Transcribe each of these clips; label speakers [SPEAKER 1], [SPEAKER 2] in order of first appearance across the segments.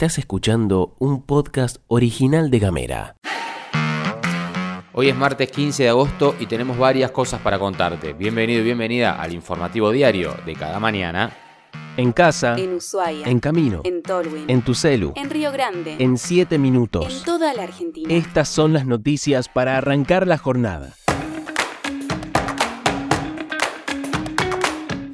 [SPEAKER 1] Estás escuchando un podcast original de Gamera.
[SPEAKER 2] Hoy es martes 15 de agosto y tenemos varias cosas para contarte. Bienvenido y bienvenida al informativo diario de cada mañana.
[SPEAKER 1] En casa,
[SPEAKER 3] En Ushuaia.
[SPEAKER 1] en camino,
[SPEAKER 3] En Tolwyn.
[SPEAKER 1] en tu celu,
[SPEAKER 3] En Río Grande.
[SPEAKER 1] en 7
[SPEAKER 3] En
[SPEAKER 1] minutos.
[SPEAKER 3] toda la Argentina.
[SPEAKER 1] Estas son las noticias para arrancar la jornada.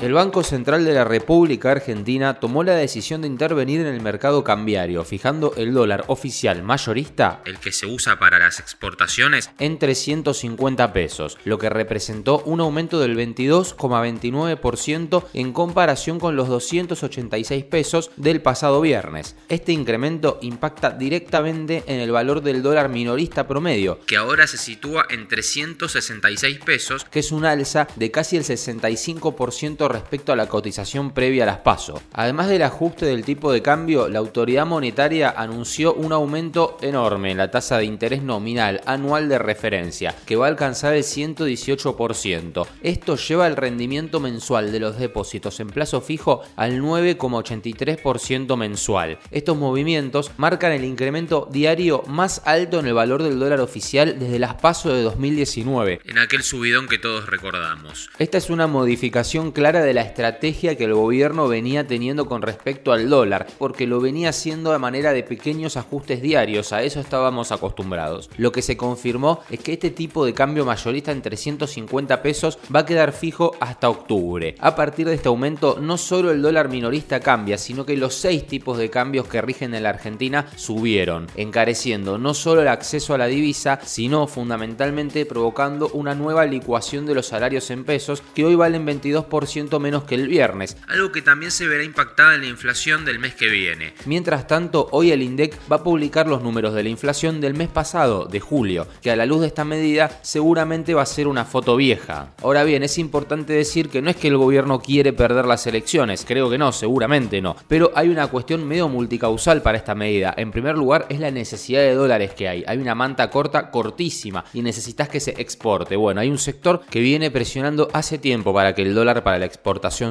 [SPEAKER 2] El Banco Central de la República Argentina tomó la decisión de intervenir en el mercado cambiario, fijando el dólar oficial mayorista, el que se usa para las exportaciones, en 350 pesos, lo que representó un aumento del 22,29% en comparación con los 286 pesos del pasado viernes. Este incremento impacta directamente en el valor del dólar minorista promedio, que ahora se sitúa en 366 pesos, que es un alza de casi el 65% respecto a la cotización previa a las PASO. Además del ajuste del tipo de cambio, la autoridad monetaria anunció un aumento enorme en la tasa de interés nominal anual de referencia, que va a alcanzar el 118%. Esto lleva el rendimiento mensual de los depósitos en plazo fijo al 9,83% mensual. Estos movimientos marcan el incremento diario más alto en el valor del dólar oficial desde las PASO de 2019, en aquel subidón que todos recordamos. Esta es una modificación clara de la estrategia que el gobierno venía teniendo con respecto al dólar, porque lo venía haciendo de manera de pequeños ajustes diarios, a eso estábamos acostumbrados. Lo que se confirmó es que este tipo de cambio mayorista en 350 pesos va a quedar fijo hasta octubre. A partir de este aumento, no solo el dólar minorista cambia, sino que los seis tipos de cambios que rigen en la Argentina subieron, encareciendo no solo el acceso a la divisa, sino fundamentalmente provocando una nueva licuación de los salarios en pesos que hoy valen 22% menos que el viernes, algo que también se verá impactada en la inflación del mes que viene. Mientras tanto, hoy el INDEC va a publicar los números de la inflación del mes pasado, de julio, que a la luz de esta medida seguramente va a ser una foto vieja. Ahora bien, es importante decir que no es que el gobierno quiere perder las elecciones, creo que no, seguramente no, pero hay una cuestión medio multicausal para esta medida. En primer lugar, es la necesidad de dólares que hay. Hay una manta corta cortísima y necesitas que se exporte. Bueno, hay un sector que viene presionando hace tiempo para que el dólar para la exportación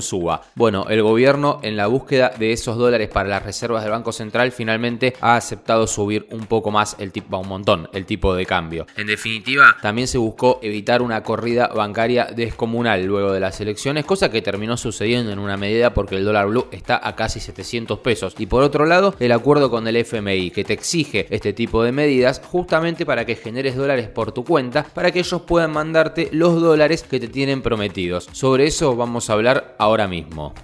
[SPEAKER 2] suba. Bueno, el gobierno en la búsqueda de esos dólares para las reservas del Banco Central finalmente ha aceptado subir un poco más el tipo, un montón, el tipo de cambio. En definitiva, también se buscó evitar una corrida bancaria descomunal luego de las elecciones, cosa que terminó sucediendo en una medida porque el dólar blue está a casi 700 pesos. Y por otro lado, el acuerdo con el FMI que te exige este tipo de medidas justamente para que generes dólares por tu cuenta, para que ellos puedan mandarte los dólares que te tienen prometidos. Sobre eso vamos a hablar ahora mismo.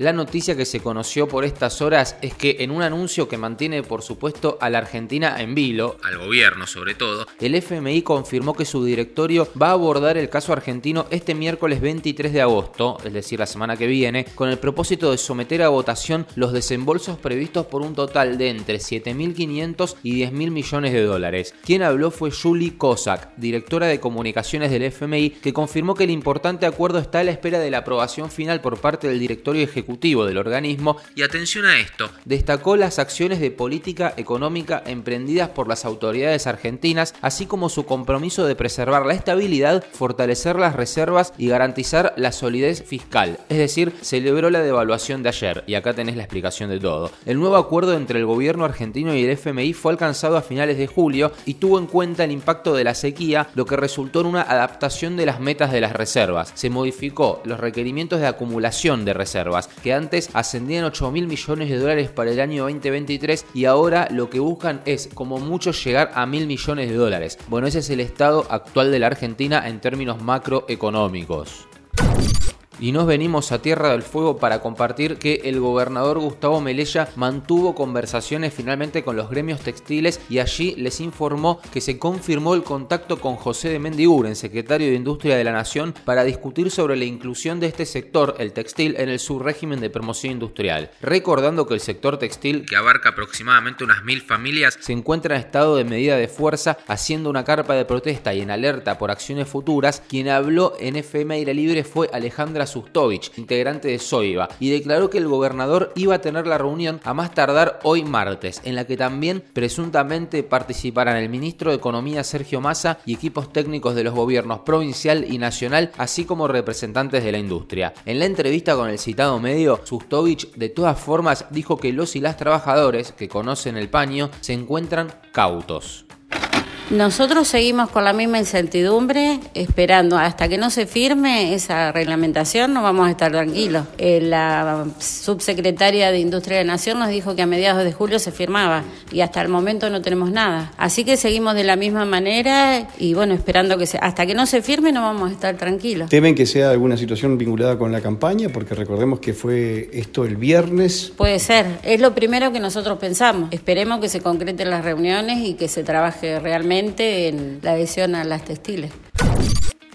[SPEAKER 2] La noticia que se conoció por estas horas es que en un anuncio que mantiene por supuesto a la Argentina en vilo, al gobierno sobre todo, el FMI confirmó que su directorio va a abordar el caso argentino este miércoles 23 de agosto, es decir, la semana que viene, con el propósito de someter a votación los desembolsos previstos por un total de entre 7.500 y 10.000 millones de dólares. Quien habló fue Julie Kozak, directora de comunicaciones del FMI, que confirmó que el importante acuerdo está a la espera de la aprobación final por parte del directorio ejecutivo del organismo y atención a esto, destacó las acciones de política económica emprendidas por las autoridades argentinas, así como su compromiso de preservar la estabilidad, fortalecer las reservas y garantizar la solidez fiscal. Es decir, celebró la devaluación de ayer y acá tenés la explicación de todo. El nuevo acuerdo entre el gobierno argentino y el FMI fue alcanzado a finales de julio y tuvo en cuenta el impacto de la sequía, lo que resultó en una adaptación de las metas de las reservas. Se modificó los requerimientos de acumulación de reservas, que antes ascendían 8 mil millones de dólares para el año 2023 y ahora lo que buscan es como mucho llegar a mil millones de dólares. Bueno, ese es el estado actual de la Argentina en términos macroeconómicos. Y nos venimos a Tierra del Fuego para compartir que el gobernador Gustavo Melella mantuvo conversaciones finalmente con los gremios textiles y allí les informó que se confirmó el contacto con José de Mendiguren, secretario de Industria de la Nación, para discutir sobre la inclusión de este sector, el textil, en el subrégimen de promoción industrial. Recordando que el sector textil, que abarca aproximadamente unas mil familias, se encuentra en estado de medida de fuerza, haciendo una carpa de protesta y en alerta por acciones futuras, quien habló en FM Aire Libre fue Alejandra Sustovich, integrante de Soiva, y declaró que el gobernador iba a tener la reunión a más tardar hoy martes, en la que también presuntamente participarán el ministro de Economía Sergio Massa y equipos técnicos de los gobiernos provincial y nacional, así como representantes de la industria. En la entrevista con el citado medio, Sustovich de todas formas dijo que los y las trabajadores que conocen el paño se encuentran cautos.
[SPEAKER 3] Nosotros seguimos con la misma incertidumbre, esperando hasta que no se firme esa reglamentación, no vamos a estar tranquilos. Eh, la subsecretaria de Industria de Nación nos dijo que a mediados de julio se firmaba y hasta el momento no tenemos nada. Así que seguimos de la misma manera y bueno, esperando que se, hasta que no se firme no vamos a estar tranquilos.
[SPEAKER 4] ¿Temen que sea alguna situación vinculada con la campaña? Porque recordemos que fue esto el viernes.
[SPEAKER 3] Puede ser, es lo primero que nosotros pensamos. Esperemos que se concreten las reuniones y que se trabaje realmente en la adhesión a las textiles.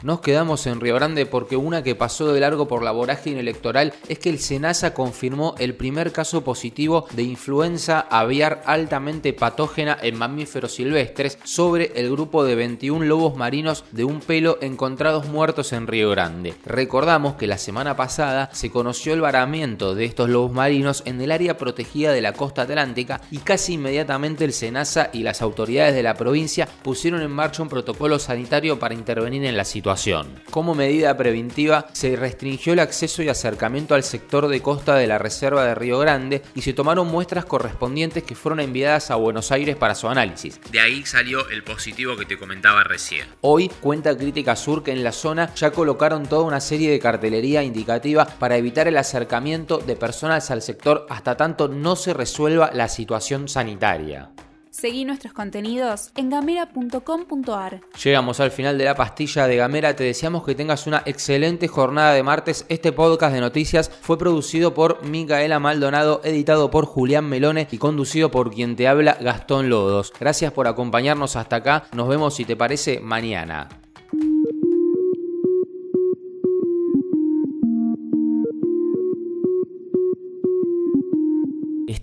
[SPEAKER 2] Nos quedamos en Río Grande porque una que pasó de largo por la vorágine electoral es que el SENASA confirmó el primer caso positivo de influenza aviar altamente patógena en mamíferos silvestres sobre el grupo de 21 lobos marinos de un pelo encontrados muertos en Río Grande. Recordamos que la semana pasada se conoció el varamiento de estos lobos marinos en el área protegida de la costa atlántica y casi inmediatamente el SENASA y las autoridades de la provincia pusieron en marcha un protocolo sanitario para intervenir en la situación. Como medida preventiva, se restringió el acceso y acercamiento al sector de costa de la Reserva de Río Grande y se tomaron muestras correspondientes que fueron enviadas a Buenos Aires para su análisis. De ahí salió el positivo que te comentaba recién. Hoy cuenta Crítica Sur que en la zona ya colocaron toda una serie de cartelería indicativa para evitar el acercamiento de personas al sector hasta tanto no se resuelva la situación sanitaria.
[SPEAKER 5] Seguí nuestros contenidos en gamera.com.ar.
[SPEAKER 2] Llegamos al final de la pastilla de Gamera. Te deseamos que tengas una excelente jornada de martes. Este podcast de noticias fue producido por Micaela Maldonado, editado por Julián Melone y conducido por quien te habla Gastón Lodos. Gracias por acompañarnos hasta acá. Nos vemos si te parece mañana.